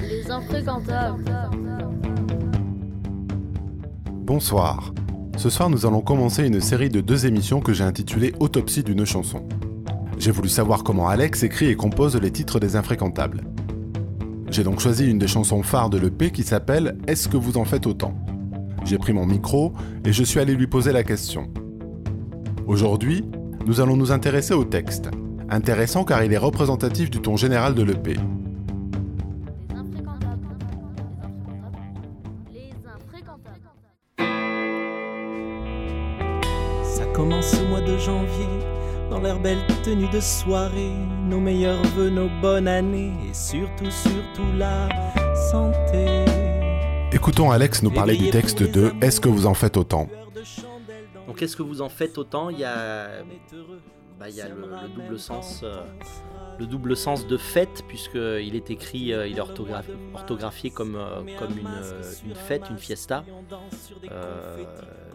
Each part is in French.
Les infréquentables. Bonsoir. Ce soir, nous allons commencer une série de deux émissions que j'ai intitulées Autopsie d'une chanson. J'ai voulu savoir comment Alex écrit et compose les titres des infréquentables. J'ai donc choisi une des chansons phares de l'EP qui s'appelle Est-ce que vous en faites autant? J'ai pris mon micro et je suis allé lui poser la question. Aujourd'hui, nous allons nous intéresser au texte. Intéressant car il est représentatif du ton général de l'EP. Ça commence au mois de janvier, dans leur belle tenue de soirée, nos meilleurs vœux, nos bonnes années, et surtout, surtout la santé. Écoutons Alex nous parler du texte de Est-ce que vous en faites autant Donc qu'est-ce que vous en faites autant? Il y a, bah, il y a le, le double sens, euh, le double sens de fête puisqu'il est écrit, euh, il est orthographié comme, euh, comme une, une fête, une fiesta.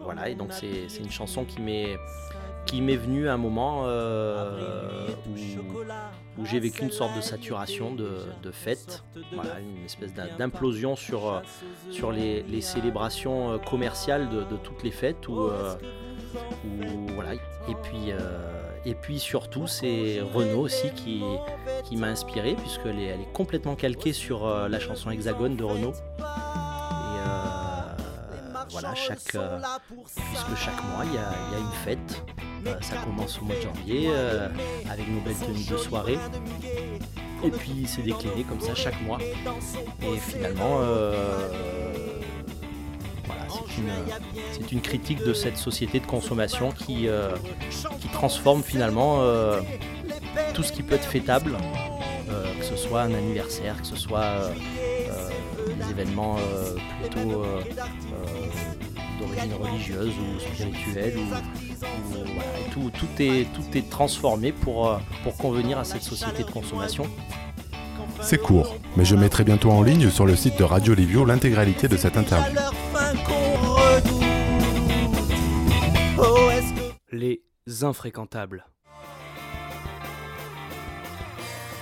Voilà, et donc c'est c'est une chanson qui m'est qui m'est venue à un moment où, où j'ai vécu une sorte de saturation de, de fête, voilà, une espèce d'im- d'implosion sur, sur les, les célébrations commerciales de, de toutes les fêtes où, euh, Et puis, euh, et puis surtout, c'est Renaud aussi qui, m'a inspiré, puisqu'elle est, elle est complètement calquée sur euh, la chanson Hexagone de Renaud. Et euh, voilà, chaque, puisque chaque mois, il y a, une fête. Ça commence au mois de janvier, avec nos belles tenues de soirée. Et puis c'est décliné comme ça chaque mois. Et finalement, c'est une critique de cette société de consommation qui, euh, transforme finalement euh, tout ce qui peut être fêtable, euh, que ce soit un anniversaire, que ce soit des événements plutôt d'origine religieuse ou spirituelle, tout, est, transformé pour, pour convenir à cette société de consommation. C'est court, mais je mettrai bientôt en ligne sur le site de Radio Livio l'intégralité de cette interview. Les infréquentables.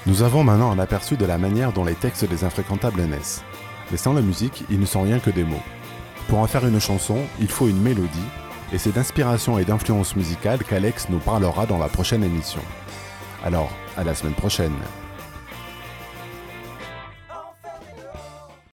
Nous avons maintenant un aperçu de la manière dont les textes des infréquentables naissent. Mais sans la musique, ils ne sont rien que des mots. Pour en faire une chanson, il faut une mélodie, et c'est d'inspiration et d'influence musicale qu'Alex nous parlera dans la prochaine émission. Alors, à la semaine prochaine.